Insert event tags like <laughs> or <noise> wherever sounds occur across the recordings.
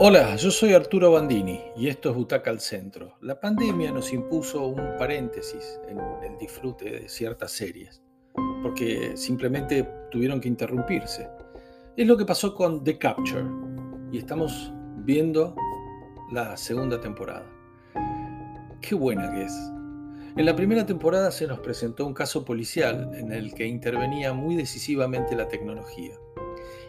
Hola, yo soy Arturo Bandini y esto es Butaca al Centro. La pandemia nos impuso un paréntesis en el disfrute de ciertas series, porque simplemente tuvieron que interrumpirse. Es lo que pasó con The Capture y estamos viendo la segunda temporada. Qué buena que es. En la primera temporada se nos presentó un caso policial en el que intervenía muy decisivamente la tecnología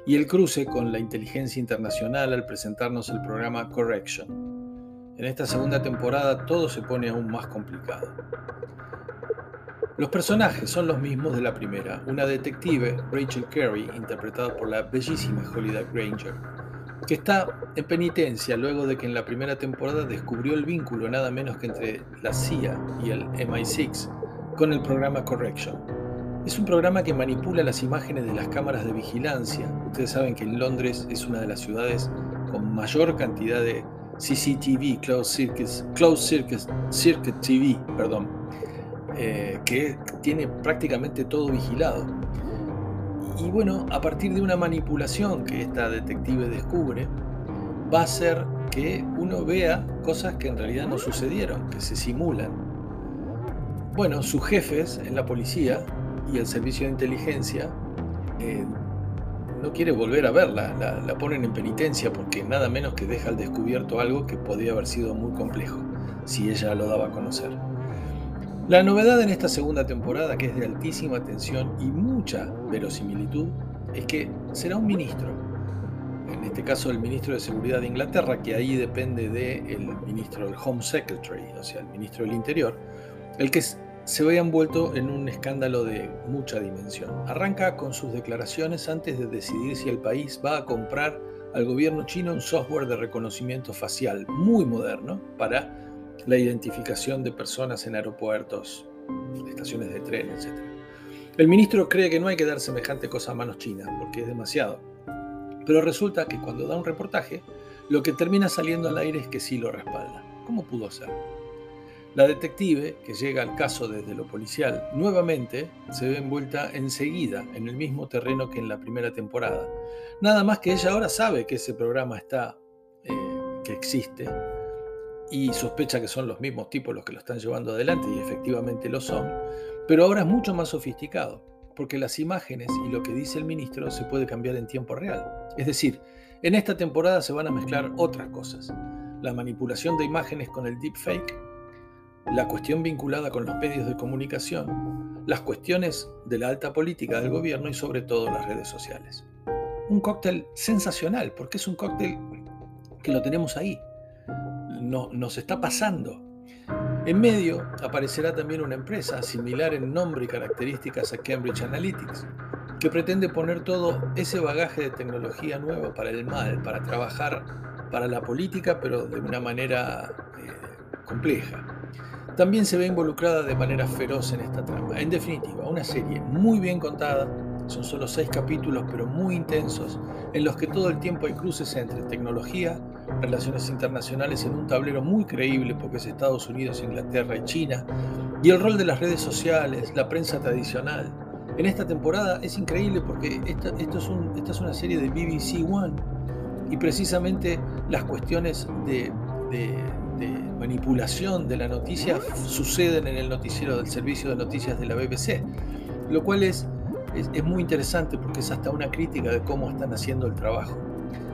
y el cruce con la inteligencia internacional al presentarnos el programa Correction. En esta segunda temporada todo se pone aún más complicado. Los personajes son los mismos de la primera, una detective, Rachel Carey, interpretada por la bellísima Holiday Granger, que está en penitencia luego de que en la primera temporada descubrió el vínculo nada menos que entre la CIA y el MI6 con el programa Correction es un programa que manipula las imágenes de las cámaras de vigilancia. Ustedes saben que en Londres es una de las ciudades con mayor cantidad de CCTV, Closed Circuit, Closed Circuit, Circuit TV, perdón, eh, que tiene prácticamente todo vigilado. Y bueno, a partir de una manipulación que esta detective descubre, va a hacer que uno vea cosas que en realidad no sucedieron, que se simulan. Bueno, sus jefes en la policía y el servicio de inteligencia eh, no quiere volver a verla, la, ponen en penitencia porque nada menos que deja al descubierto algo que podría haber sido muy complejo si ella lo daba a conocer. La novedad en esta segunda temporada, que es de altísima tensión y mucha verosimilitud, es que será un ministro, en este caso el ministro de Seguridad de Inglaterra, que ahí depende del ministro del Home Secretary, o sea, el ministro del Interior, el que se ve envuelto en un escándalo de mucha dimensión. Arranca con sus declaraciones antes de decidir si el país va a comprar al gobierno chino un software de reconocimiento facial muy moderno para la identificación de personas en aeropuertos, estaciones de tren, etc. El ministro cree que no hay que dar semejante cosa a manos chinas porque es demasiado. Pero resulta que cuando da un reportaje, lo que termina saliendo al aire es que sí lo respalda. ¿Cómo pudo ser? La detective, que llega al caso desde lo policial, nuevamente se ve envuelta enseguida en el mismo terreno que en la primera temporada. Nada más que ella ahora sabe que ese programa está, eh, que existe, y sospecha que son los mismos tipos los que lo están llevando adelante, y efectivamente lo son, pero ahora es mucho más sofisticado, porque las imágenes y lo que dice el ministro se puede cambiar en tiempo real. Es decir, en esta temporada se van a mezclar otras cosas. La manipulación de imágenes con el deepfake la cuestión vinculada con los medios de comunicación, las cuestiones de la alta política del gobierno y sobre todo las redes sociales. Un cóctel sensacional, porque es un cóctel que lo tenemos ahí, no, nos está pasando. En medio aparecerá también una empresa similar en nombre y características a Cambridge Analytics, que pretende poner todo ese bagaje de tecnología nueva para el mal, para trabajar para la política, pero de una manera eh, compleja también se ve involucrada de manera feroz en esta trama. En definitiva, una serie muy bien contada, son solo seis capítulos pero muy intensos, en los que todo el tiempo hay cruces entre tecnología, relaciones internacionales en un tablero muy creíble porque es Estados Unidos, Inglaterra y China, y el rol de las redes sociales, la prensa tradicional. En esta temporada es increíble porque esta, es una serie de BBC One y precisamente las cuestiones de manipulación de la noticia suceden en el noticiero del servicio de noticias de la BBC, lo cual es, es, muy interesante porque es hasta una crítica de cómo están haciendo el trabajo.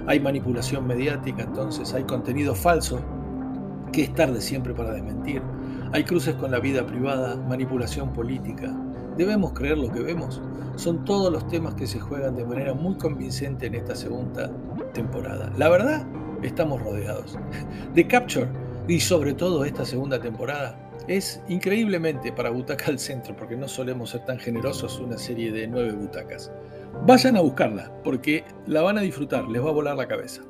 Hay manipulación mediática, entonces hay contenido falso, que es tarde siempre para desmentir. Hay cruces con la vida privada, manipulación política. ¿Debemos creer lo que vemos? Son todos los temas que se juegan de manera muy convincente en esta segunda temporada. La verdad, estamos rodeados. <laughs> The Capture y sobre todo esta segunda temporada es increíblemente para Butaca al Centro, porque no solemos ser tan generosos una serie de nueve butacas. Vayan a buscarla, porque la van a disfrutar, les va a volar la cabeza.